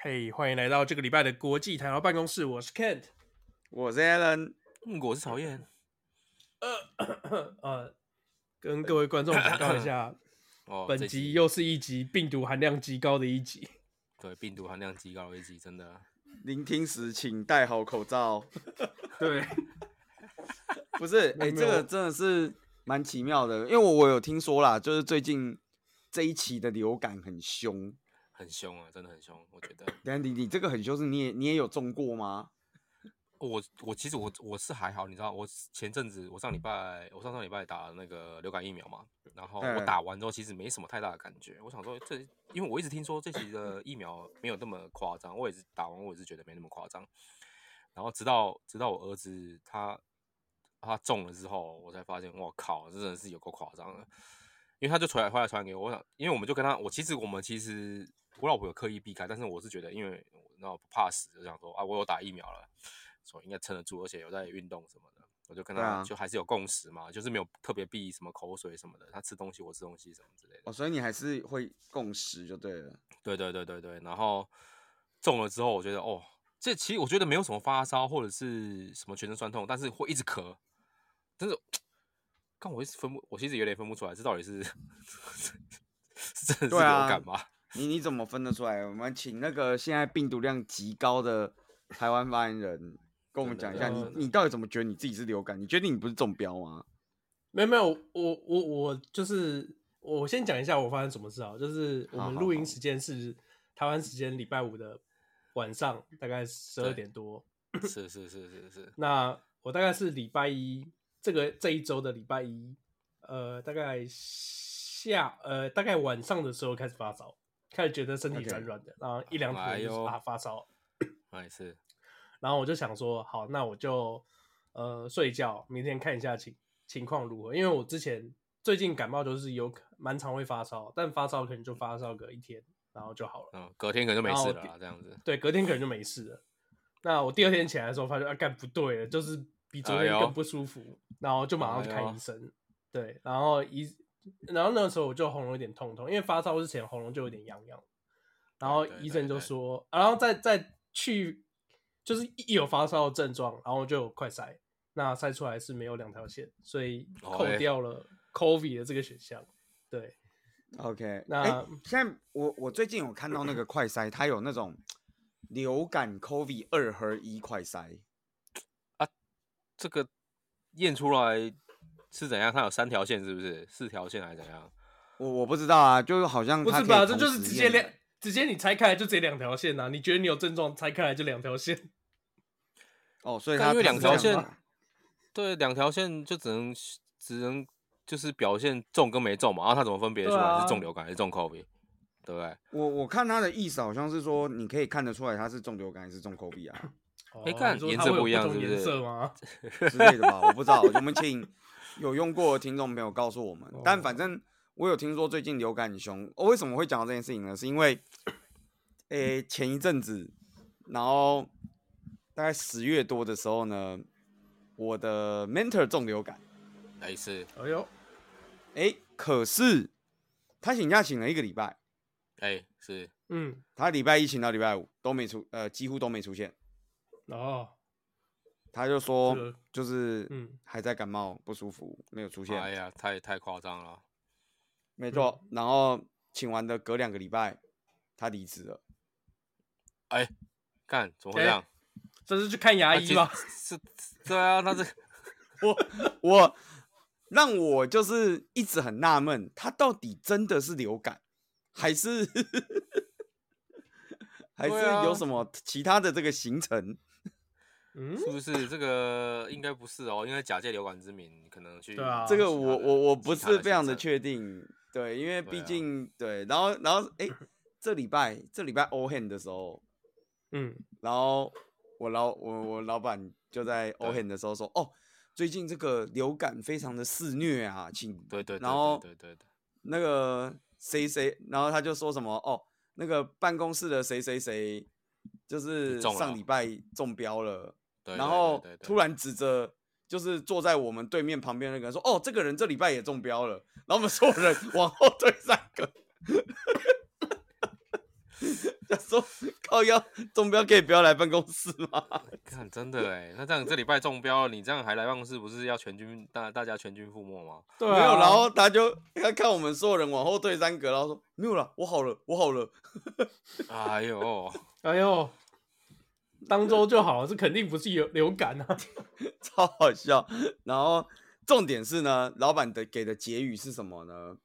嘿，hey, 欢迎来到这个礼拜的国际台湾办公室。我是 Kent，我是 Alan，嗯我是曹燕。呃 呃，跟各位观众报告一下，哦，本集又是一集病毒含量极高的一集。对，病毒含量极高的一集，真的。聆听时请戴好口罩。对，不是，哎、欸，这个真的是蛮奇妙的，因为我我有听说啦，就是最近这一期的流感很凶。很凶啊，真的很凶，我觉得。但你你这个很凶，是你也你也有中过吗？我我其实我我是还好，你知道，我前阵子我上礼拜我上上礼拜打那个流感疫苗嘛，然后我打完之后其实没什么太大的感觉。我想说这，因为我一直听说这期的疫苗没有那么夸张，我也是打完我也是觉得没那么夸张。然后直到直到我儿子他他中了之后，我才发现，我靠，这真的是有够夸张的。因为他就传来回来传给我，我想，因为我们就跟他，我其实我们其实。我老婆有刻意避开，但是我是觉得，因为我不怕死，就想说啊，我有打疫苗了，所以应该撑得住，而且有在运动什么的，我就跟他就还是有共识嘛，啊、就是没有特别避什么口水什么的，他吃东西我吃东西什么之类的。哦，所以你还是会共识就对了。对对对对对，然后中了之后，我觉得哦，这其实我觉得没有什么发烧或者是什么全身酸痛，但是会一直咳，但是看我一直分不，我其实有点分不出来，这到底是 是真的是流感吗？你你怎么分得出来？我们请那个现在病毒量极高的台湾发言人 跟我们讲一下，你你到底怎么觉得你自己是流感？你确定你不是中标吗？没有没有，我我我就是我先讲一下我发生什么事啊，就是我们录音时间是台湾时间礼拜五的晚上，大概十二点多。是是是是是。那我大概是礼拜一这个这一周的礼拜一，呃，大概下呃大概晚上的时候开始发烧。开始觉得身体软软的.然后一两天就啊发烧，没事。然后我就想说，好，那我就呃睡觉，明天看一下情情况如何。因为我之前最近感冒就是有蛮常会发烧，但发烧可能就发烧个一天，然后就好了。嗯，隔天可能就没事了，这样子。对，隔天可能就没事了。那我第二天起来的时候，发现啊，干不对了，就是比昨天更不舒服，哎、然后就马上去看医生。哎、对，然后医。然后那个时候我就喉咙有点痛痛，因为发烧之前喉咙就有点痒痒，然后医生就说，然后再再去，就是一有发烧的症状，然后就有快筛，那筛出来是没有两条线，所以扣掉了 COVID 的这个选项。对，OK，那现在我我最近有看到那个快筛，它有那种流感 COVID 二合一快筛啊，这个验出来。是怎样？它有三条线，是不是四条线还是怎样？我我不知道啊，就是好像不是吧？这就是直接两，直接你拆开来就直接两条线呐、啊。你觉得你有症状，拆开来就两条线。哦，所以它因为两条线，对，两条线就只能只能就是表现中跟没中嘛。然后它怎么分别出来是中流感还是中 COVID？对不对？我我看他的意思好像是说，你可以看得出来它是中流感还是中 COVID 啊？可以看颜色不一样，是不是？颜色吗？之类的吧，我不知道。我们请。有用过的听众朋友告诉我们，但反正我有听说最近流感很凶。我为什么会讲到这件事情呢？是因为，诶、欸，前一阵子，然后大概十月多的时候呢，我的 mentor 中流感，没事。哎呦，哎，可是他请假请了一个礼拜，哎、欸，是，嗯，他礼拜一请到礼拜五都没出，呃，几乎都没出现。哦。他就说，就是嗯，还在感冒不舒服，没有出现。哎呀，太太夸张了。没错，然后请完的隔两个礼拜，他离职了。哎，看怎么会这样？这是去看牙医吗？是，对啊，他这 我我让我就是一直很纳闷，他到底真的是流感，还是 还是有什么其他的这个行程？是不是这个应该不是哦？因为假借流感之名，可能去。对啊。这个我我我不是非常的确定，对，因为毕竟对，然后然后哎，这礼拜这礼拜 all hand 的时候，嗯，然后我老我我老板就在 all hand 的时候说，哦，最近这个流感非常的肆虐啊，请对对，然后对对对，那个谁谁，然后他就说什么哦，那个办公室的谁谁谁，就是上礼拜中标了。然后突然指着就是坐在我们对面旁边那个人说：“哦，这个人这礼拜也中标了。”然后我们所有人 往后退三个。他说靠腰中标可以不要来办公室吗？看真的哎，那这样这礼拜中标了，你这样还来办公室，不是要全军大大家全军覆没吗？对、啊，没有，然后他就他看我们所有人往后退三格，然后说没有了，我好了，我好了。哎呦，哎呦，当周就好了，这肯定不是有流感啊，超好笑。然后重点是呢，老板的给的结语是什么呢？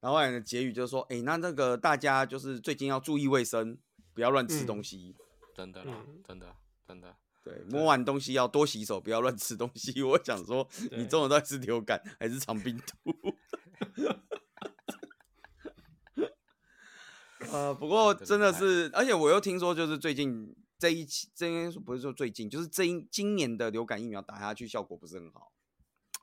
然后后来的结语就是说，哎，那那个大家就是最近要注意卫生，不要乱吃东西。嗯、真的啦，真的，真的。对，摸完东西要多洗手，不要乱吃东西。我想说，你中午到底是流感还是肠病毒？呃，不过真的是，而且我又听说，就是最近这一期，这应该不是说最近，就是这一今年的流感疫苗打下去效果不是很好。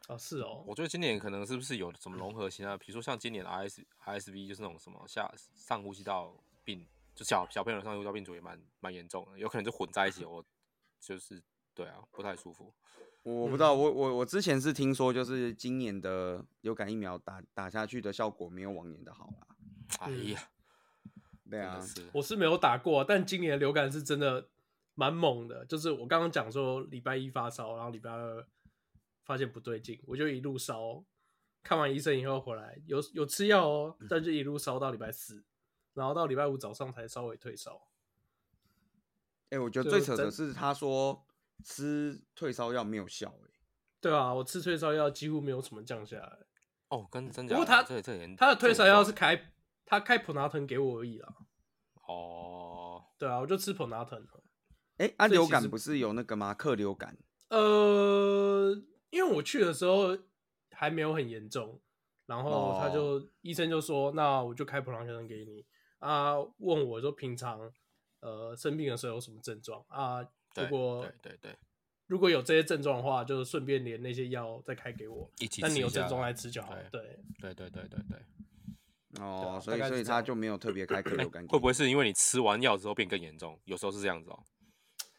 哦，是哦，我觉得今年可能是不是有什么融合型啊？比如说像今年 R S R S V 就是那种什么下上呼吸道病，就小小朋友上呼吸道病毒也蛮蛮严重的，有可能就混在一起，我就是对啊，不太舒服。我不知道，我我我之前是听说，就是今年的流感疫苗打打下去的效果没有往年的好啦。哎呀，对啊，我是没有打过，但今年流感是真的蛮猛的，就是我刚刚讲说礼拜一发烧，然后礼拜二。发现不对劲，我就一路烧，看完医生以后回来有有吃药哦，但就一路烧到礼拜四，然后到礼拜五早上才稍微退烧。哎、欸，我觉得最扯的是他说吃退烧药没有效，欸，对啊，我吃退烧药几乎没有什么降下来。哦，跟真假？不过他这这他的退烧药是开他开普拿疼给我而已啦。哦，对啊，我就吃普拿疼。哎、欸，啊，流感不是有那个吗？克流感？呃。因为我去的时候还没有很严重，然后他就、oh. 医生就说，那我就开普朗克疼给你啊。问我说平常呃生病的时候有什么症状啊？如果对对对，如果有这些症状的话，就顺便连那些药再开给我，一起。但你有症状来吃就好。对对对对对对。哦，所以所以他就没有特别开克流感、欸。会不会是因为你吃完药之后变更严重？有时候是这样子哦。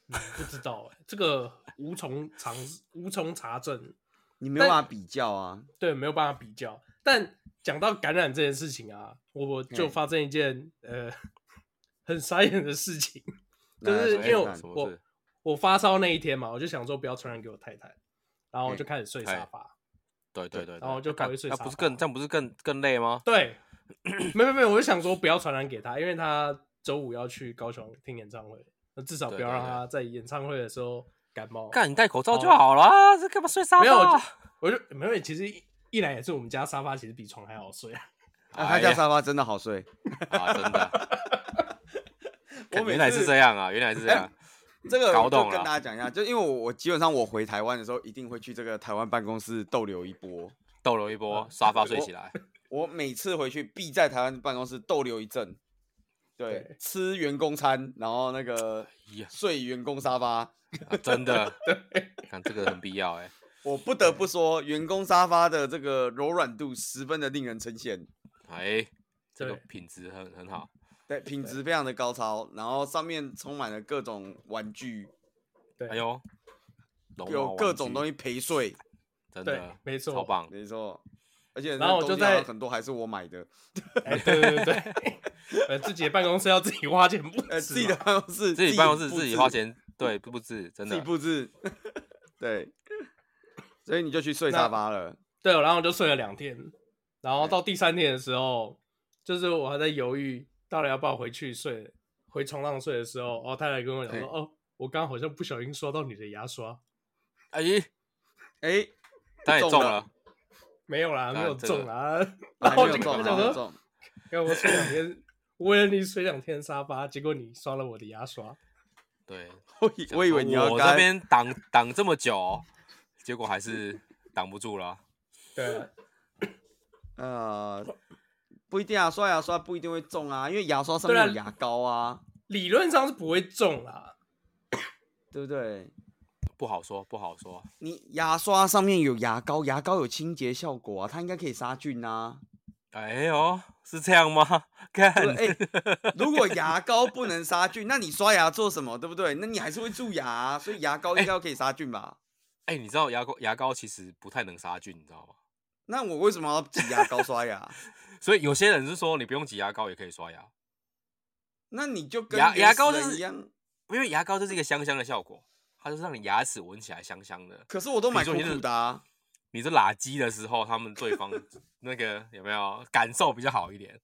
不知道哎、欸，这个无从查无从查证，你没有办法比较啊。对，没有办法比较。但讲到感染这件事情啊，我就发生一件呃 很傻眼的事情，就是因为我我，我发烧那一天嘛，我就想说不要传染给我太太，然后我就开始睡沙发。对对对，然后就赶快睡沙发。那不是更这样不是更更累吗？对，没没没，我就想说不要传染给他，因为他周五要去高雄听演唱会。那至少不要让他在演唱会的时候感冒。干，你戴口罩就好了，这干嘛睡沙发？没有，我就没有。其实一,一来也是我们家沙发其实比床还好睡啊。啊，他家沙发真的好睡 啊，真的。我原来是这样啊，原来是这样。欸、这个我就跟大家讲一下，就因为我我基本上我回台湾的时候一定会去这个台湾办公室逗留一波，逗留一波，沙发睡起来。我，每次回去必在台湾办公室逗留一阵。对，对，吃员工餐，然后那个睡员工沙发，啊、真的，对，看这个很必要哎。我不得不说，员工沙发的这个柔软度十分的令人称羡。哎，这个品质很很好，对，品质非常的高超，然后上面充满了各种玩具，对，哎呦，有各种东西陪睡，真的，没错，超棒，没错。而且然后我就在很多还是我买的，哎，对对对，呃，自己的办公室要自己花钱布置，自己的办公室自己办公室自己花钱，对，布置真的自己布置，对，所以你就去睡沙发了，对，然后我就睡了两天，然后到第三天的时候，就是我还在犹豫到底要不要回去睡，回床上睡的时候，哦，太太跟我讲说，哦，我刚刚好像不小心刷到你的牙刷，哎，哎，太重了。没有啦，没有中啦，然后就跟他讲说，要我睡两天，为了你睡两天沙发，结果你刷了我的牙刷。对，我以我以为你要我这边挡挡这么久，结果还是挡不住了。对，呃，不一定啊，刷牙刷不一定会中啊，因为牙刷上面有牙膏啊，理论上是不会中啦，对不对？不好说，不好说。你牙刷上面有牙膏，牙膏有清洁效果啊，它应该可以杀菌啊。哎呦，是这样吗？看，哎、欸，如果牙膏不能杀菌，那你刷牙做什么？对不对？那你还是会蛀牙，啊，所以牙膏应该要可以杀菌吧？哎、欸欸，你知道牙膏牙膏其实不太能杀菌，你知道吗？那我为什么要挤牙膏刷牙？所以有些人是说你不用挤牙膏也可以刷牙。那你就跟牙牙膏就是一样，因为牙膏就是一个香香的效果，它就是让你牙齿闻起来香香的。可是我都买苦苦的啊。你是拉鸡的时候，他们对方 那个有没有感受比较好一点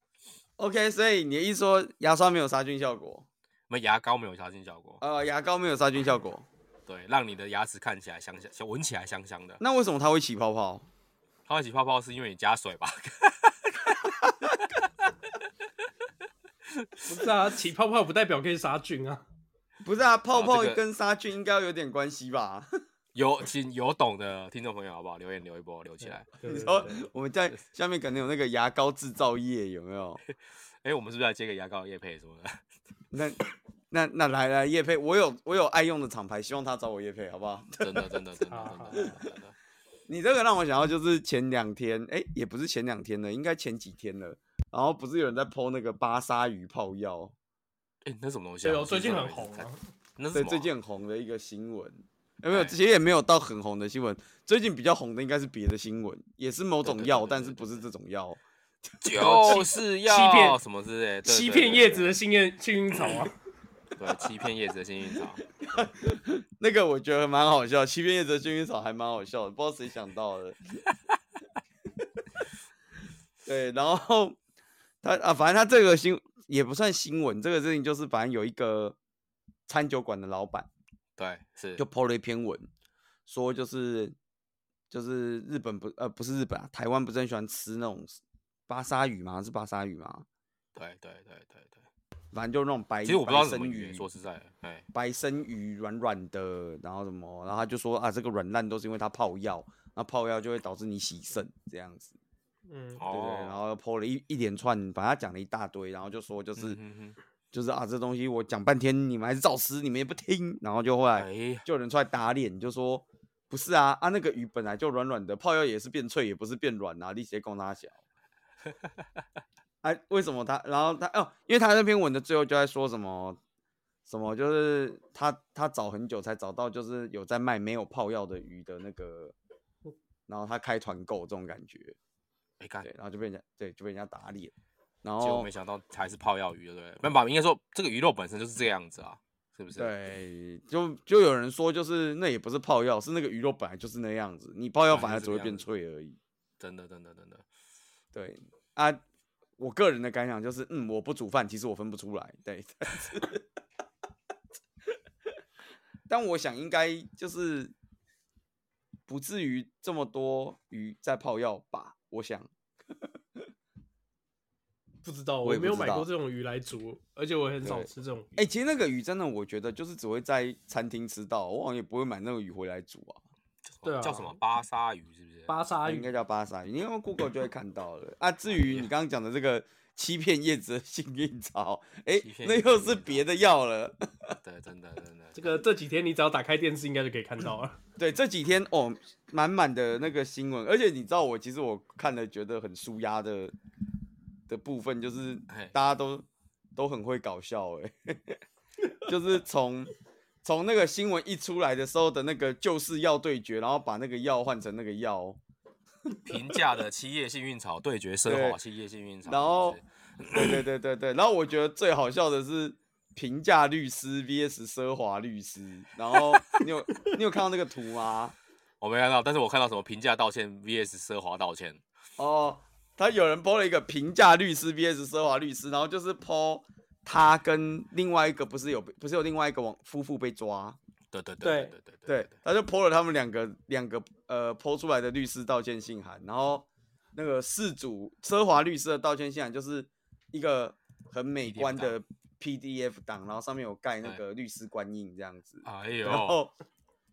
？OK，所以你的意思说牙刷没有杀菌效果？没牙膏没有杀菌效果。呃，牙膏没有杀菌效果。对，让你的牙齿看起来香香，闻起来香香的。那为什么它会起泡泡？它会起泡泡是因为你加水吧？不是啊，起泡泡不代表可以杀菌啊。不是啊，泡泡跟杀菌应该有点关系吧？有请有懂的听众朋友好不好？留言留一波，留起来。你说我们在下面可能有那个牙膏制造业有没有？哎、欸，我们是不是要接个牙膏叶配什么的？那那那来来叶配，我有我有爱用的厂牌，希望他找我叶配好不好？真的真的真的真的真的。你这个让我想到就是前两天，哎、欸，也不是前两天了，应该前几天了。然后不是有人在 po 那个巴沙鱼泡药？哎、欸，那什么东西、啊？对，最近很红啊。那对，最近很红的一个新闻。有没有？其实也没有到很红的新闻。最近比较红的应该是别的新闻，也是某种药，但是不是这种药。就是要欺骗什么之类，欺骗叶子的幸运幸运草啊。对，欺骗叶子的幸运草。那个我觉得蛮好笑，欺骗叶子的幸运草还蛮好笑的，不知道谁想到的。对，然后他啊，反正他这个新也不算新闻，这个事情就是反正有一个餐酒馆的老板。对，是就 po 了一篇文，说就是就是日本不呃不是日本啊，台湾不是很喜欢吃那种巴沙鱼吗？是巴沙鱼吗？对对对对对，反正就是那种白，其实我不知道生鱼，说实在，哎，白生鱼软软的，然后什么，然后他就说啊，这个软烂都是因为它泡药，那泡药就会导致你洗肾这样子，嗯，对，对，然后 po 了一一连串，反正他讲了一大堆，然后就说就是。嗯就是啊，这东西我讲半天，你们还是照吃，你们也不听，然后就后来就有人出来打脸，就说不是啊啊，那个鱼本来就软软的，泡药也是变脆，也不是变软啊，你直接供他小。哎、啊，为什么他？然后他哦，因为他那篇文的最后就在说什么什么，就是他他找很久才找到，就是有在卖没有泡药的鱼的那个，然后他开团购这种感觉，没干，对，然后就被人家对就被人家打脸。然后没想到还是泡药鱼，对不对？没办法，应该说这个鱼肉本身就是这样子啊，是不是？对，就就有人说，就是那也不是泡药，是那个鱼肉本来就是那样子，你泡药反而只会变脆而已。真的，真的，真的。对啊，我个人的感想就是，嗯，我不煮饭，其实我分不出来。对，但是，但我想应该就是不至于这么多鱼在泡药吧？我想。不知道，我也没有买过这种鱼来煮，而且我很少吃这种鱼。哎、欸，其实那个鱼真的，我觉得就是只会在餐厅吃到，我好像也不会买那个鱼回来煮啊。对啊，叫什么巴沙鱼是不是？巴沙鱼应该叫巴沙鱼，因为 Google 就会看到了啊。至于你刚刚讲的这个欺骗叶子的幸运草，哎、欸，那又是别的药了。对，真的真的。这个这几天你只要打开电视，应该就可以看到了。对，这几天哦，满满的那个新闻，而且你知道我其实我看了觉得很舒压的。的部分就是大家都都很会搞笑哎，就是从从那个新闻一出来的时候的那个就是要对决，然后把那个药换成那个药，平价的七叶幸运草对决奢华七叶幸运草，然后 对对对对对，然后我觉得最好笑的是平价律师 VS 奢华律师，然后你有 你有看到那个图吗？我没看到，但是我看到什么平价道歉 VS 奢华道歉哦。他有人 po 了一个平价律师 vs 奢华律师，然后就是 po 他跟另外一个不是有不是有另外一个网夫妇被抓，对对对对对对对，他就 po 了他们两个两个呃 po 出来的律师道歉信函，然后那个事主奢华律师的道歉信函就是一个很美观的 PDF 档，然后上面有盖那个律师官印这样子，哎呦，然后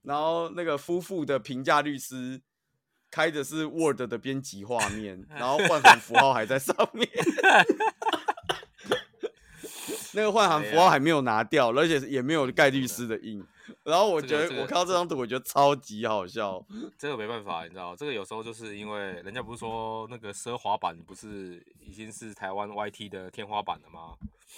然后那个夫妇的评价律师。开的是 Word 的编辑画面，然后换行符号还在上面，那个换行符号还没有拿掉，而且也没有盖律师的印。然后我觉得我看到这张图，我觉得超级好笑。这个没办法，你知道，这个有时候就是因为人家不是说那个奢华版不是已经是台湾 YT 的天花板了吗？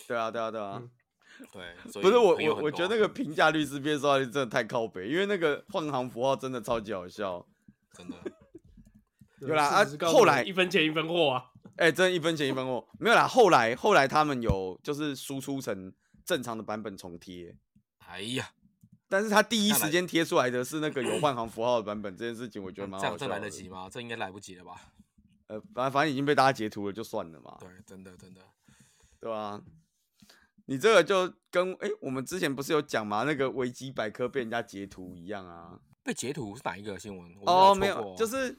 对啊，对啊，对啊，对。不是我我我觉得那个评价律师编说话真的太靠北，因为那个换行符号真的超级好笑，真的。有啦啊，后来一分钱一分货啊。哎、欸，真一分钱一分货，没有啦。后来后来他们有就是输出成正常的版本重贴。哎呀，但是他第一时间贴出来的是那个有换行符号的版本，这件事情我觉得蛮好笑的。这样这来得及吗？这应该来不及了吧？呃，反反正已经被大家截图了，就算了嘛。对，真的真的，对吧？你这个就跟哎、欸，我们之前不是有讲嘛？那个维基百科被人家截图一样啊。被截图是哪一个新闻？哦，没有，就是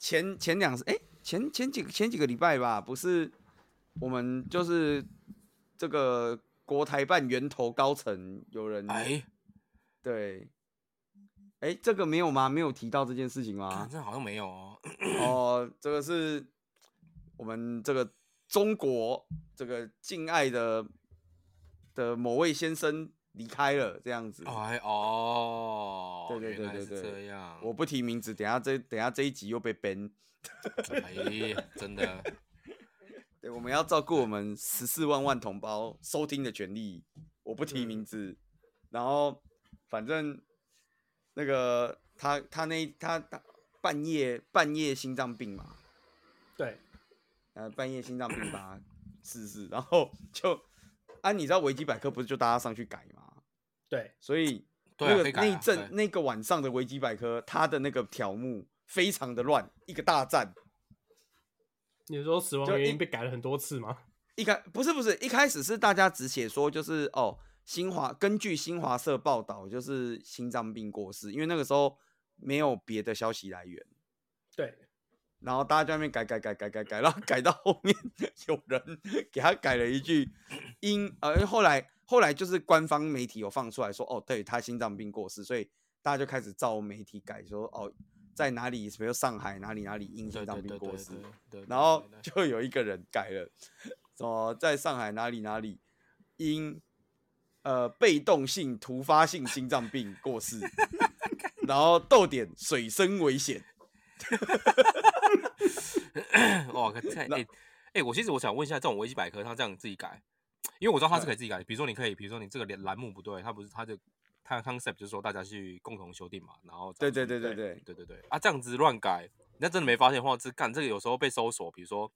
前前两哎、欸、前前几前几个礼拜吧，不是我们就是这个国台办源头高层有人哎，欸、对，哎、欸，这个没有吗？没有提到这件事情吗？这好像没有哦。哦，这个是我们这个中国这个敬爱的的某位先生。离开了这样子，哎哦，对对对对对，这样，我不提名字，等下这等下这一集又被 ban，哎，真的，对，我们要照顾我们十四万万同胞收听的权利，我不提名字，嗯、然后反正那个他他那他他半夜半夜心脏病嘛，对，呃半夜心脏病吧，是是，然后 就啊，你知道维基百科不是就大家上去改嘛？对，所以那个那一阵那个晚上的维基百科，它的那个条目非常的乱，一个大战。你说死亡原因被改了很多次吗？一开不是不是，一开始是大家只写说就是哦，新华根据新华社报道就是心脏病过世，因为那个时候没有别的消息来源。对，然后大家在那边改改改改改改，然后改到后面有人给他改了一句 因，呃后来。后来就是官方媒体有放出来说，哦，对他心脏病过世，所以大家就开始照媒体改说，哦，在哪里，比如上海哪里哪里因心脏病过世，然后就有一个人改了，说在上海哪里哪里因呃被动性突发性心脏病过世，然后逗点水深危险，哇，哎哎、欸，我其实我想问一下，这种维基百科他这样自己改？因为我知道他是可以自己改的，比如说你可以，比如说你这个连栏目不对，他不是他的他的 concept 就是说大家去共同修订嘛，然后对对对对对对对对啊，这样子乱改，那真的没发现的话，是干这个有时候被搜索，比如说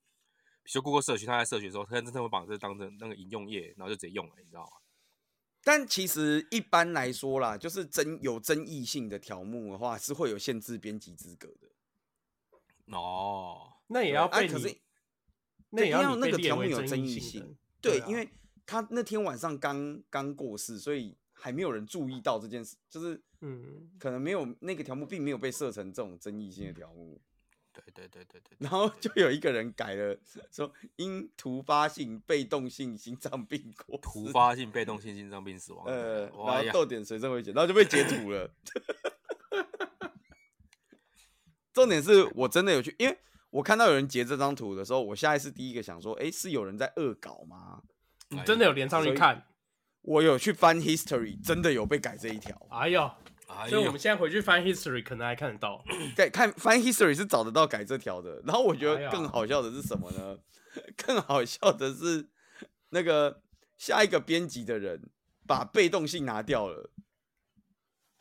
比如说 Google 社区，他在社区的时候，他真的会把这当成那个引用页，然后就直接用了，你知道吗？但其实一般来说啦，就是争有争议性的条目的话，是会有限制编辑资格的。哦，那也要被，啊、可是那也要那个条目有争议性，对，啊、因为。他那天晚上刚刚过世，所以还没有人注意到这件事，就是嗯，可能没有那个条目并没有被设成这种争议性的条目。对对对对对。然后就有一个人改了，说因突发性被动性心脏病过。突发性被动性心脏病死亡。呃，然后逗点随身危险，然后就被截图了。重点是我真的有去，因为我看到有人截这张图的时候，我下意识第一个想说，哎，是有人在恶搞吗？你真的有连上去看？我有去翻 history，真的有被改这一条。哎呦，所以我们现在回去翻 history，可能还看得到。对，看翻 history 是找得到改这条的。然后我觉得更好笑的是什么呢？更好笑的是那个下一个编辑的人把被动性拿掉了，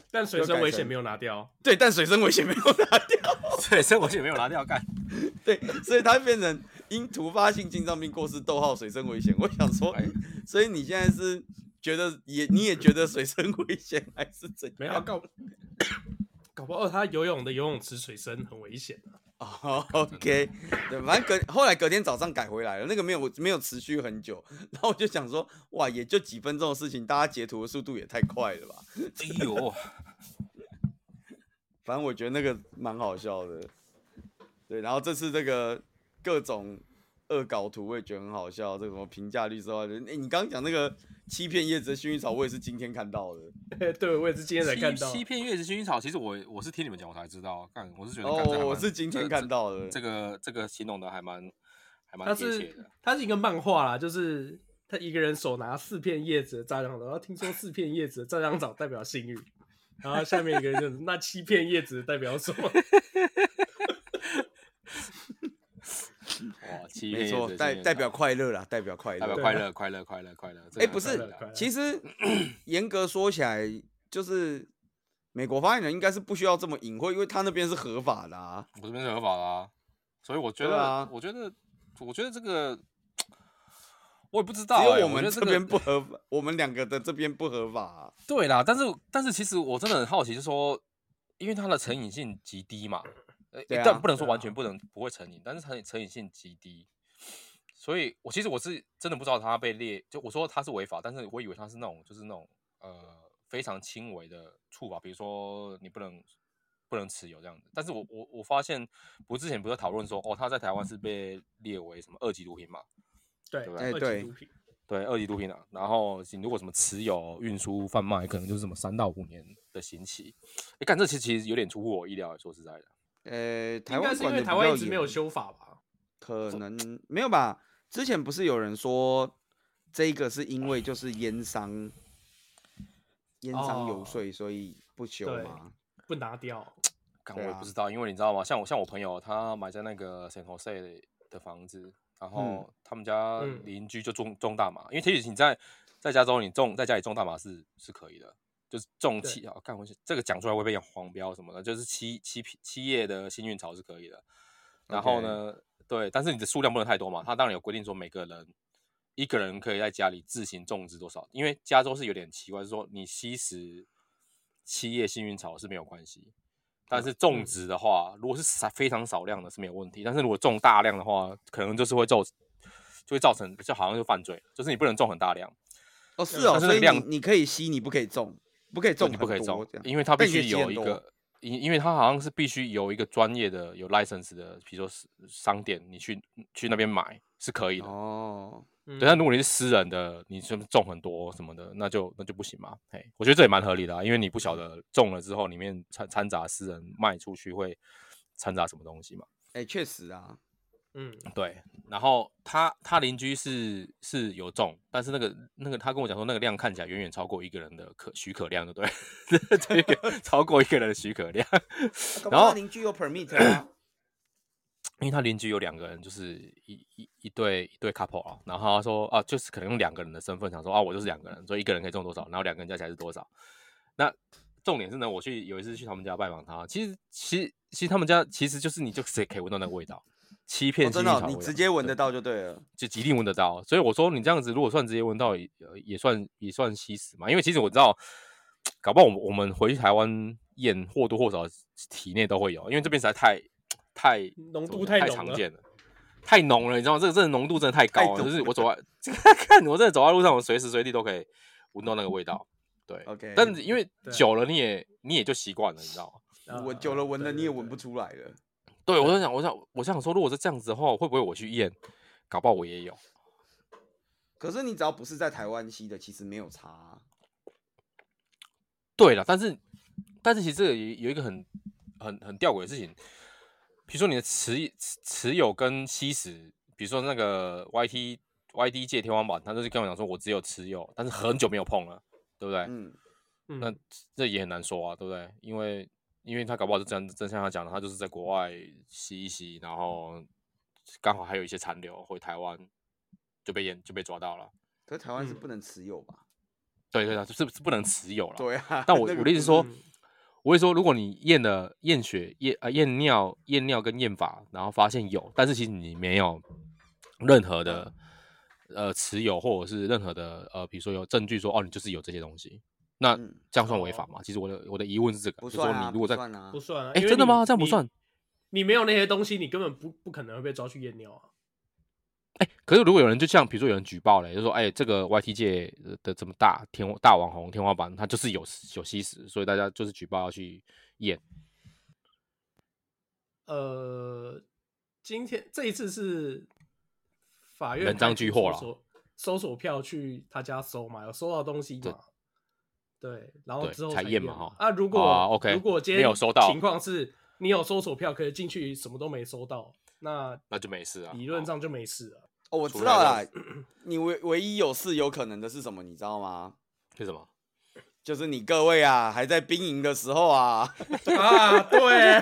但水深危险没有拿掉。对，但水深危险没有拿掉，水深危险没有拿掉，干。对，所以它变成。因突发性心脏病过世，逗号水深危险。我想说，所以你现在是觉得也你也觉得水深危险，还是怎样？没有搞，搞不好他游泳的游泳池水深很危险 哦、oh,，OK，对，反正隔后来隔天早上改回来了，那个没有没有持续很久。然后我就想说，哇，也就几分钟的事情，大家截图的速度也太快了吧？哎呦，反正我觉得那个蛮好笑的。对，然后这次这个。各种恶搞图，我也觉得很好笑。这个什么评价率之外，哎，你刚刚讲那个欺骗叶子的薰衣草，我也是今天看到的。对，我也是今天才看到。欺骗叶子薰衣草，其实我我是听你们讲，我才知道。干，我是觉得哦，我是今天看到的。这个这个形容的还蛮还蛮贴切的。它是一个漫画啦，就是他一个人手拿四片叶子的炸浆，然后听说四片叶子的炸酱草代表幸运，然后下面一个人就是那七片叶子代表什么？哇，没错，代代表快乐啦，代表快乐，代表快乐，快乐，快乐，快乐。哎，不是，其实 严格说起来，就是美国发言人应该是不需要这么隐晦，因为他那边是合法的啊，我这边是合法的啊，所以我觉得，啊我觉得我觉得这个我也不知道、欸，只有我们这边不合法，我们两个的这边不合法、啊。对啦，但是但是其实我真的很好奇，就是说，因为它的成瘾性极低嘛，呃、啊，但不能说完全不能不会成瘾，但是成成瘾性极低，所以我其实我是真的不知道它被列，就我说它是违法，但是我以为它是那种就是那种呃。非常轻微的处罚，比如说你不能不能持有这样子。但是我我我发现，不之前不是讨论说，哦，他在台湾是被列为什么二级毒品嘛？对，对不对？二级毒品，对，二级毒品啊。然后你如果什么持有、运输、贩卖，可能就是什么三到五年的刑期。哎，干这其实其实有点出乎我意料，说实在的。呃，台湾是因为台湾一直没有修法吧？可能没有吧？之前不是有人说，这个是因为就是烟商。烟商游说，所以不修吗？不拿掉？我也不知道，因为你知道吗？像我像我朋友，他买在那个 San Jose 的房子，然后他们家邻居就种种大麻。因为其实你在在加州，你种在家里种大麻是是可以的，就是种七啊，看我这个讲出来会被讲黄标什么的，就是七七七叶的幸运草是可以的。然后呢，对，但是你的数量不能太多嘛。他当然有规定说每个人。一个人可以在家里自行种植多少？因为加州是有点奇怪，是说你吸食七叶幸运草是没有关系，但是种植的话，如果是少非常少量的是没有问题，但是如果种大量的话，可能就是会造就会造成就好像就犯罪，就是你不能种很大量。哦，是哦，所以你你可以吸，你不可以种，不可以种，你不可以种，因为它必须有一个，因因为它好像是必须有一个专业的有 license 的，比如说商店，你去去那边买是可以的哦。对，但如果你是私人的，你是种很多什么的，那就那就不行嘛。嘿，我觉得这也蛮合理的啊，因为你不晓得种了之后里面掺掺杂私人卖出去会掺杂什么东西嘛。哎，确实啊，嗯，对。然后他他邻居是是有种，但是那个那个他跟我讲说，那个量看起来远远超过一个人的可许可量，对不对？这个 超过一个人的许可量。然后邻居有 permit 啊。因为他邻居有两个人，就是一一一对一对 couple 啊，然后他说啊，就是可能用两个人的身份想说啊，我就是两个人，所以一个人可以种多少，然后两个人加起来是多少。那重点是呢，我去有一次去他们家拜访他，其实其实其实他们家其实就是你就谁可以闻到那个味道，七片幸运草味道，哦，真的，你直接闻得到就对了，就一定闻得到。所以我说你这样子如果算直接闻到也也算也算吸食嘛，因为其实我知道，搞不好我们我们回去台湾验或多或少体内都会有，因为这边实在太。太浓度太太常见了，太浓了，你知道吗？这个这个浓度真的太高了，就是我走在 看，我真的走在路上，我随时随地都可以闻到那个味道。对，OK，但是因为久了，你也你也就习惯了，你知道吗？我久了闻了，你也闻不出来了。对，我在想，我想，我想说，如果是这样子的话，会不会我去验，搞不好我也有？可是你只要不是在台湾吸的，其实没有差啊。对了，但是但是其实这个有有一个很很很吊诡的事情。比如说你的持持有跟吸食，比如说那个 YT YT 界天花板，他就是跟我讲说，我只有持有，但是很久没有碰了，对不对？嗯，那这也很难说啊，对不对？因为因为他搞不好是真真像他讲的，他就是在国外吸一吸，然后刚好还有一些残留回台湾就被验就被抓到了。可是台湾是不能持有吧？嗯、对对啊，是是不能持有了。对啊，但我 我的意思说。我会说，如果你验了验血、验啊验尿、验尿跟验法，然后发现有，但是其实你没有任何的呃持有，或者是任何的呃，比如说有证据说哦，你就是有这些东西，那这样算违法吗？其实我的我的疑问是这个，不说你如果在不算啊，不算啊，哎，真的吗？这样不算？你，你没有那些东西，你根本不不可能会被抓去验尿啊。哎、欸，可是如果有人就像比如说有人举报嘞，就说哎、欸，这个 YT 界的这么大天大网红天花板，他就是有有吸食，所以大家就是举报要去验。呃，今天这一次是法院人赃俱获了，搜索票去他家搜嘛，有搜到东西嘛？对，然后之后才验嘛哈。啊，如果、啊、OK，如果今天没有收到情况是，你有搜索票可以进去，什么都没收到，那那就没事啊，理论上就没事了。哦，我知道了。你唯唯一有事有可能的是什么？你知道吗？是什么？就是你各位啊，还在兵营的时候啊。啊，对。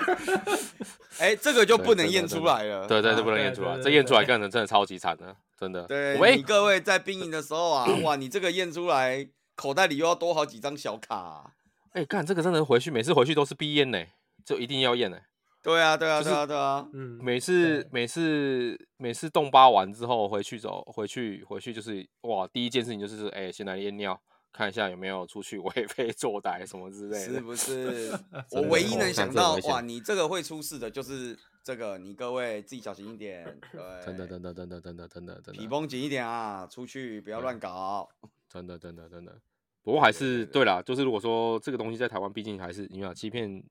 哎、欸，这个就不能验出来了。对对，对，就不能验出来。这验出来，可能真的超级惨的，真的。对，喂，你各位在兵营的时候啊，哇，你这个验出来，口袋里又要多好几张小卡、啊。哎、欸，干这个真的回去，每次回去都是必验呢，就一定要验呢。对啊，对啊，对啊，对啊。嗯，每次每次每次动八完之后回去走，回去回去就是哇，第一件事情就是哎，先来验尿，看一下有没有出去 违非作歹什么之类的。是不是？我唯一能想到哇，你这个会出事的，就是这个，你各位自己小心一点。对，真的真的真的真的真的真的，皮绷紧一点啊，出去不要乱搞。真的真的真的。不过还是对啦，就是如果说这个东西在台湾，毕竟还是你要欺骗。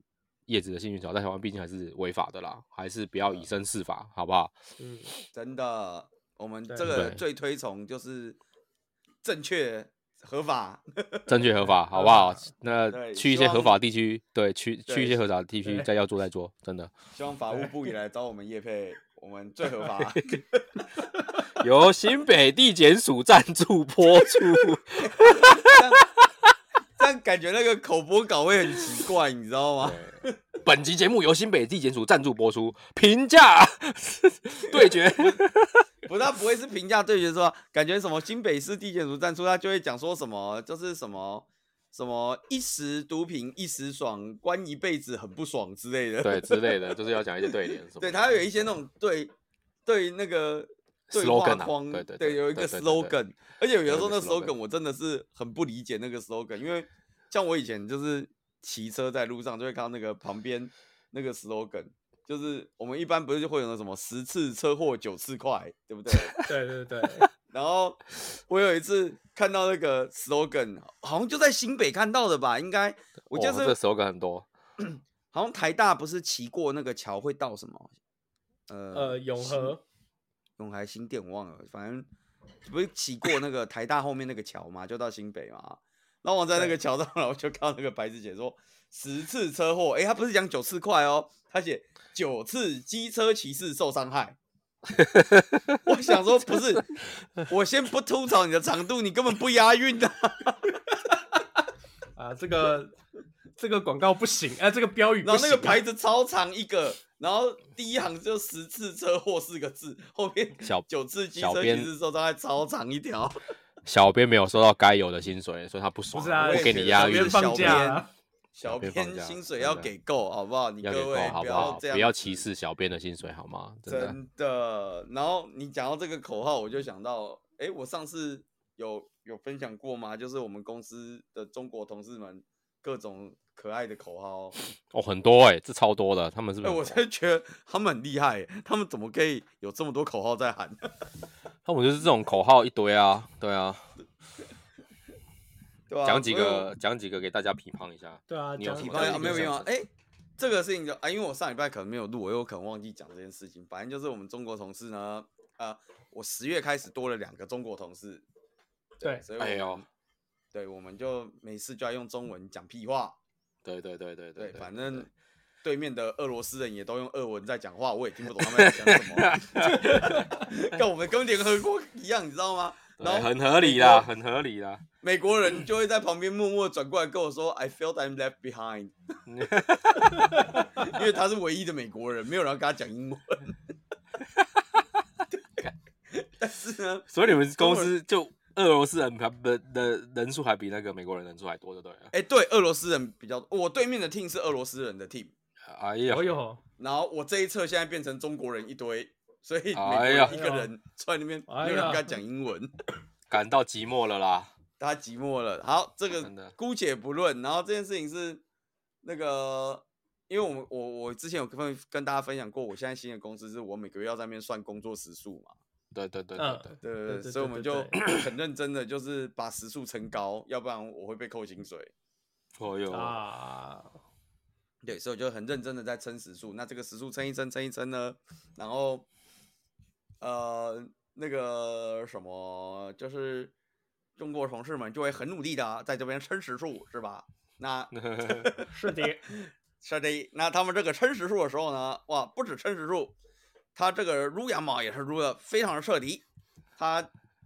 叶子的幸运草在台湾毕竟还是违法的啦，还是不要以身试法，好不好？嗯，真的，我们这个最推崇就是正确合法，正确合法，好不好？那去一些合法地区，对，去去一些合法地区再要做再做，真的。希望法务部也来找我们叶佩，我们最合法。由新北地检署赞助播出。但感觉那个口播稿会很奇怪，你知道吗？本集节目由新北地检署赞助播出，评价对决，不，他不会是评价对决，是吧感觉什么新北市地检署赞助，他就会讲说什么，就是什么什么一时毒品一时爽，关一辈子很不爽之类的，对之类的，就是要讲一些对联什么，对他有一些那种对对那个对话框，对对对，有一个 slogan，而且有的时候那 slogan 我真的是很不理解那个 slogan，因为像我以前就是。骑车在路上就会看到那个旁边那个 slogan，就是我们一般不是就会有那什么十次车祸九次快，对不对？对 对对。然后我有一次看到那个 slogan，好像就在新北看到的吧？应该我记得是、哦、这 slogan 很多。好像台大不是骑过那个桥会到什么？呃呃永和、永和新店我忘了，反正不是骑过那个台大后面那个桥嘛，就到新北嘛。然后我在那个桥上，然后就看到那个白纸写说十次车祸，哎，他不是讲九次快哦，他写九次机车骑士受伤害。我想说不是，我先不吐槽你的长度，你根本不押韵的。啊，这个这个广告不行，哎、啊，这个标语不行、啊，然后那个牌子超长一个，然后第一行就十次车祸四个字，后面小九次机车其实受伤害超长一条。小编没有收到该有的薪水，所以他不爽。不是啊，我给你押韵。小编，小编薪水要给够，好不好？你各位不要这样，不要歧视小编的薪水，好吗？真的。真的。然后你讲到这个口号，我就想到，哎，我上次有有分享过吗？就是我们公司的中国同事们各种可爱的口号。哦，很多哎，这超多的，他们是不是？我真的觉得他们很厉害，他们怎么可以有这么多口号在喊？他们就是这种口号一堆啊，对啊，对啊，讲几个讲几个给大家批判一下。对啊，你有批判？没有没有啊？哎，这个事情就啊，因为我上礼拜可能没有录，我有可能忘记讲这件事情。反正就是我们中国同事呢，啊，我十月开始多了两个中国同事，对，所以哎呦，对，我们就每次就要用中文讲屁话。对对对对对，反正。对面的俄罗斯人也都用俄文在讲话，我也听不懂他们在讲什么，跟我们跟联合国一样，你知道吗？然后很合理啦，很合理啦。美国人就会在旁边默默转过来跟我说：“I felt I'm left behind。”因为他是唯一的美国人，没有人跟他讲英文。但是呢，所以你们公司就俄罗斯人的的人数还比那个美国人人数还多，对不对？哎，对，俄罗斯人比较多。我对面的 team 是俄罗斯人的 team。哎呀，哎呦然后我这一侧现在变成中国人一堆，所以哎呀一个人坐在那边，没有人跟他讲英文，感到寂寞了啦。大家寂寞了。好，这个姑且不论。然后这件事情是那个，因为我们我我之前有跟跟大家分享过，我现在新的公司是我每个月要在那边算工作时数嘛。对对对对对对对，所以我们就 很认真的就是把时速撑高，要不然我会被扣薪水。哦哟啊。对，所以我就很认真的在撑时速。那这个时速撑一撑，撑一撑呢，然后，呃，那个什么，就是中国同事们就会很努力的在这边撑时速，是吧？那 是的，是的。那他们这个撑时速的时候呢，哇，不止撑时数，他这个撸羊毛也是撸的非常的彻底。他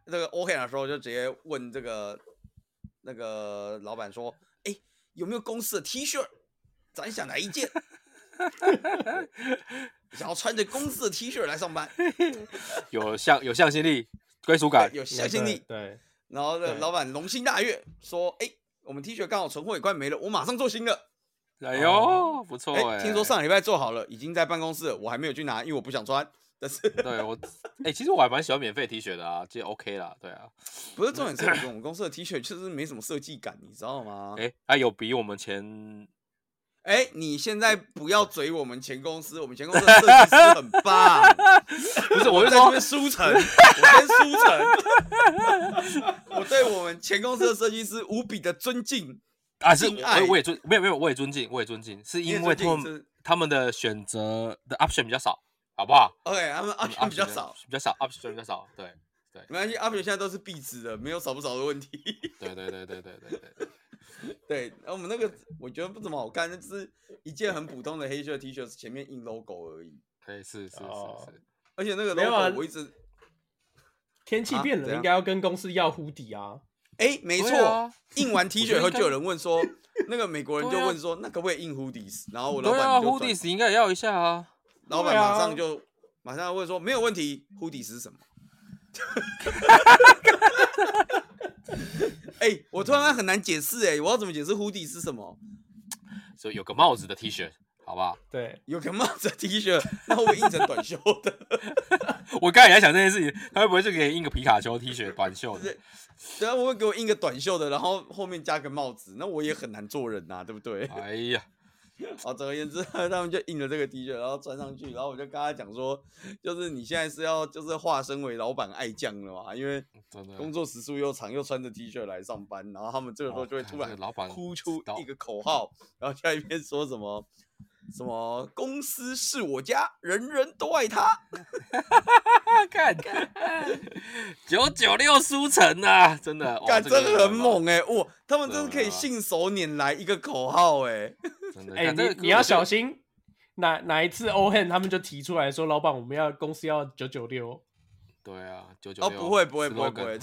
这个 OK 的时候就直接问这个那个老板说：“哎，有没有公司的 T 恤？”咱想来一件，想要穿着公司的 T 恤来上班，有向有向心力，归属感，有向心力。对，然后老板龙心大悦，说：“哎，我们 T 恤刚好存货也快没了，我马上做新的。”哎呦，不错哎！听说上礼拜做好了，已经在办公室了，我还没有去拿，因为我不想穿。但是，对我，哎，其实我还蛮喜欢免费 T 恤的啊，这 OK 啦，对啊。不是重点是我们公司的 T 恤确实没什么设计感，你知道吗？哎，还有比我们前，哎，你现在不要嘴我们前公司，我们前公司的设计师很棒。不是，我就在这边舒城，我先书城。我对我们前公司的设计师无比的尊敬。啊，是我我也尊，没有没有，我也尊敬，我也尊敬，是因为他们他们的选择的 option 比较少，好不好？OK，他们 option 比较少，比较少 option 比较少，对对，没关系，option 现在都是壁纸的，没有少不少的问题。对对对对对对对，对，我们那个我觉得不怎么好看，就是一件很普通的黑色 T 恤，前面印 logo 而已。可以，是是是是，而且那个 logo 我一直天气变冷，应该要跟公司要护底啊。哎，没错，印完 T 恤后就有人问说，那个美国人就问说，那可不可以印 hoodies？然后我老板就 hoodies 应该也要一下啊。老板马上就马上问说，没有问题，hoodies 是什么？哎，我突然很难解释哎，我要怎么解释 hoodies 是什么？所以有个帽子的 T 恤，好不好？对，有个帽子 T 恤，那会不会印成短袖的？我刚才也在想这件事情，他会不会就给你印个皮卡丘 T 恤短袖的？对啊，我会给我印个短袖的，然后后面加个帽子，那我也很难做人呐、啊，对不对？哎呀，好，总而言之，他们就印了这个 T 恤，然后穿上去，然后我就跟他讲说，就是你现在是要就是化身为老板爱将了嘛，因为工作时数又长，又穿着 T 恤来上班，然后他们这个时候就会突然呼出一个口号，然后在一边说什么。什么公司是我家，人人都爱他。看 看，九九六书城啊，真的，干，真的很猛哎！哇，他们真的可以信手拈来一个口号哎！哎，你你要小心，哪哪一次欧汉他们就提出来说，老板我们要公司要九九六。对啊，九九六。哦，不会不会不会不会，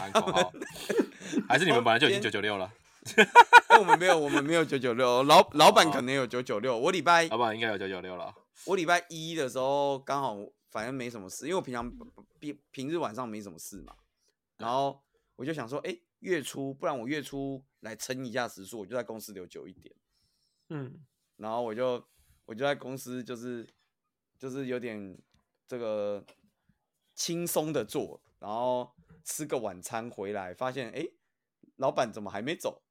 还是你们本来就已经九九六了。我们没有，我们没有九九六。老老板可能有九九六。我礼拜老板应该有九九六了。我礼拜一的时候刚好，反正没什么事，因为我平常平平日晚上没什么事嘛。然后我就想说，哎、欸，月初，不然我月初来撑一下时数，我就在公司留久一点。嗯，然后我就我就在公司，就是就是有点这个轻松的做，然后吃个晚餐回来，发现哎。欸老板怎么还没走？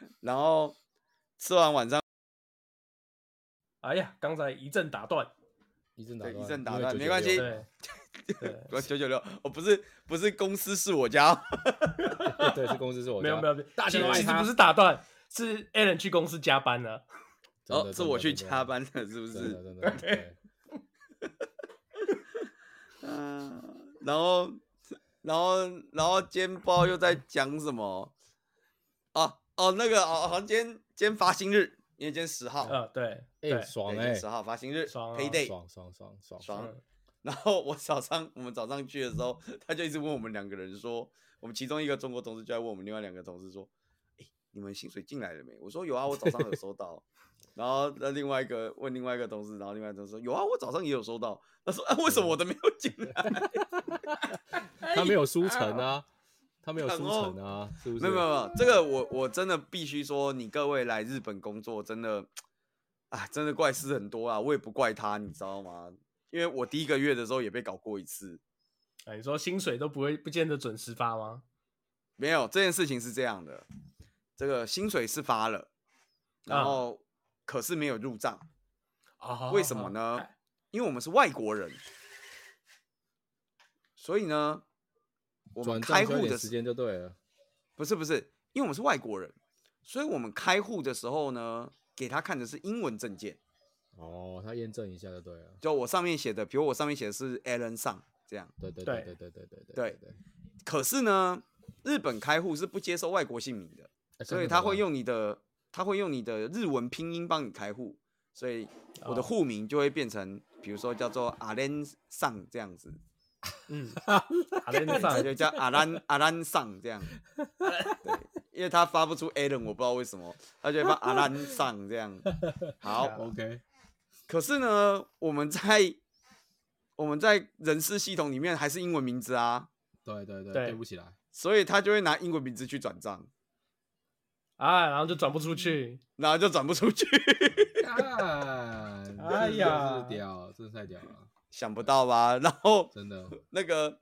然后吃完晚上，哎呀，刚才一阵打断，一阵打断，一阵打断，没关系。对，九九六，我不是不是公司是我家，对，是公司是我家。没有没有，大家其实不是打断，是 Alan 去公司加班了。哦，是我去加班了，是不是？对。嗯，然后。然后，然后煎包又在讲什么？哦哦，那个哦，好像今天今天发薪日，因为今天十号。呃，对，哎，爽哎，十号发薪日，爽，payday，爽爽爽爽爽。然后我早上我们早上去的时候，他就一直问我们两个人说，我们其中一个中国同事就在问我们另外两个同事说，哎，你们薪水进来了没？我说有啊，我早上有收到。然后那另外一个问另外一个同事，然后另外一个同事说有啊，我早上也有收到。他说啊，为什么我的没有进来？他没有输成啊，他没有书城啊，是不是？没有没有，这个我我真的必须说，你各位来日本工作，真的啊，真的怪事很多啊，我也不怪他，你知道吗？因为我第一个月的时候也被搞过一次。哎，你说薪水都不会不见得准时发吗？没有，这件事情是这样的，这个薪水是发了，然后可是没有入账啊？为什么呢？因为我们是外国人，所以呢。我们开户的时间就对了，不是不是，因为我们是外国人，所以我们开户的时候呢，给他看的是英文证件。哦，他验证一下就对了。就我上面写的，比如我上面写的是 Alan 上这样。对对对对对对对对对对。可是呢，日本开户是不接受外国姓名的，所以他会用你的，他会用你的日文拼音帮你开户，所以我的户名就会变成，比如说叫做 Alan 上这样子。嗯，阿兰上就叫阿兰阿兰上这样，对，因为他发不出 Alan，我不知道为什么，他就发阿兰上这样。好，OK。可是呢，我们在我们在人事系统里面还是英文名字啊。对对对，对不起来。所以他就会拿英文名字去转账。啊，然后就转不出去，然后就转不出去。哎呀，屌，真的太屌了，想不到吧？然后真的那个，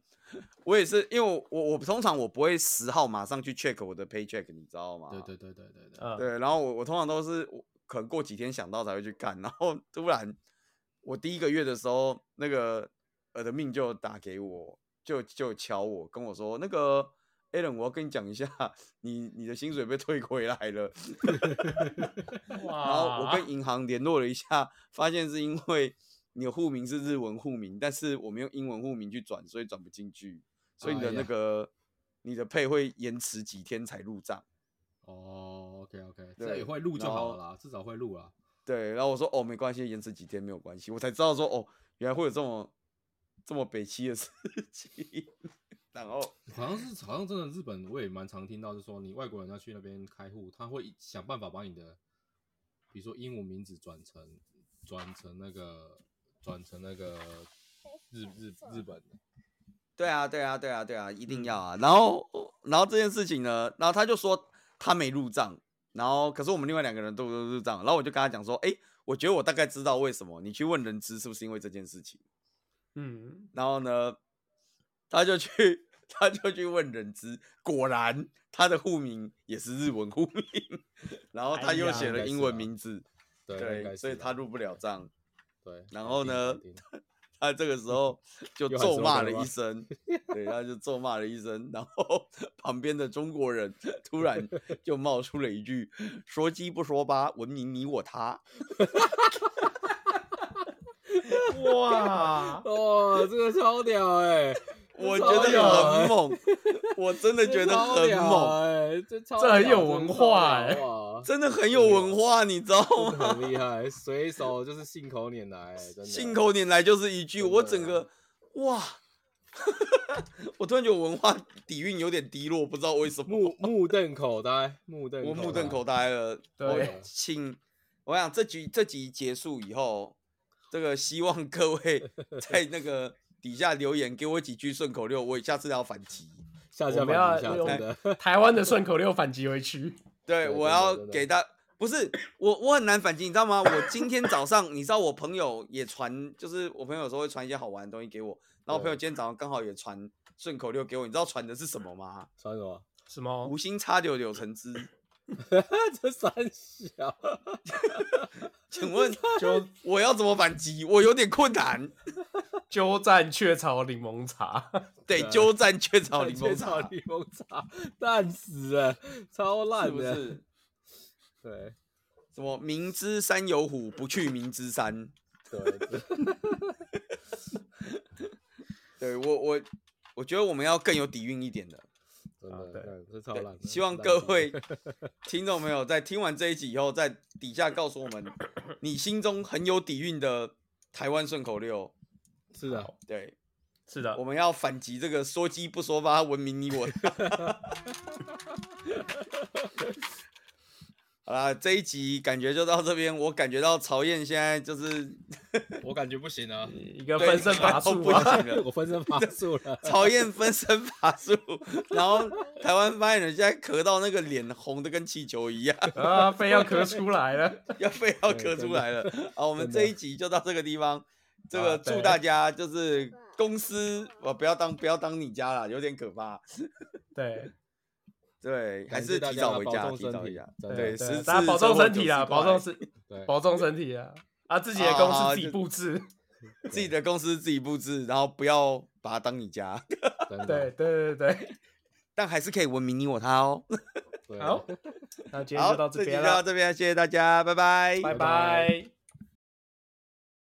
我也是，因为我我，我通常我不会十号马上去 check 我的 paycheck，你知道吗？对对对对对对，嗯、对。然后我我通常都是可能过几天想到才会去干，然后突然我第一个月的时候，那个我的命就打给我，就就敲我跟我说那个。Alan，我要跟你讲一下，你你的薪水被退回来了。哇 然后我跟银行联络了一下，发现是因为你的户名是日文户名，但是我们用英文户名去转，所以转不进去，所以你的那个、哎、你的配会延迟几天才入账。哦，OK OK，这也会录就好了啦，至少会录啊。对，然后我说哦，没关系，延迟几天没有关系，我才知道说哦，原来会有这么这么北七的事情。然后 好像是好像真的日本，我也蛮常听到，就是说你外国人要去那边开户，他会想办法把你的，比如说英文名字转成转成那个转成那个日日日本的。对啊对啊对啊对啊，一定要啊。然后然后这件事情呢，然后他就说他没入账，然后可是我们另外两个人都都入账，然后我就跟他讲说，哎，我觉得我大概知道为什么，你去问人资是不是因为这件事情？嗯，然后呢，他就去。他就去问人资，果然他的户名也是日文户名，然后他又写了英文名字，对，所以他入不了账。对，然后呢，他，这个时候 就咒骂了一声，对，他就咒骂了一声，然后旁边的中国人突然就冒出了一句：“说鸡不说八，文明你我他。”哇，哇，这个超屌哎、欸！我觉得很猛，我真的觉得很猛，哎，这很有文化哎，真的很有文化，你知道吗？很 厉害，随手就是信口拈来，真的，信口拈来就是一句，我整个哇，我突然觉得文化底蕴有点低落，不知道为什么，目目瞪口呆，目瞪，我目瞪口呆了。对，请我想这局这集结束以后，这个希望各位在那个。底下留言给我几句顺口溜，我下次要反击。下次要用 台湾的顺口溜反击回去。对，我要给他，不是我，我很难反击，你知道吗？我今天早上，你知道我朋友也传，就是我朋友有时候会传一些好玩的东西给我，然后我朋友今天早上刚好也传顺口溜给我，你知道传的是什么吗？传什么？什么？无心插柳柳橙汁。这三小，请问就我要怎么反击？我有点困难。鸠占鹊巢柠檬茶，对，鸠占鹊巢柠檬茶，柠檬茶烂死了，超烂的，是不是？对，什么明知山有虎，不去明知山。对，对 我我我觉得我们要更有底蕴一点的。真的，对，这超烂。希望各位 听众朋友在听完这一集以后，在底下告诉我们你心中很有底蕴的台湾顺口溜。是的，对，是的，我们要反击这个说鸡不说八，文明你我。好啦，这一集感觉就到这边。我感觉到曹燕现在就是，我感觉不行了，一个分身乏术不行了，我分身乏术了。曹燕分身乏术，然后台湾发言人现在咳到那个脸红的跟气球一样啊，非要咳出来了，要非要咳出来了。好，我们这一集就到这个地方。这个祝大家就是公司，我不要当不要当你家了，有点可怕。对。对，还是提早回家，提早回家。对，大家保重身体啊，保重身，保重身体啊！啊，自己的公司自己布置，自己的公司自己布置，然后不要把它当你家。对对对对，但还是可以文明你我他哦。好，那今天就到这边了，到这边，谢谢大家，拜拜，拜拜。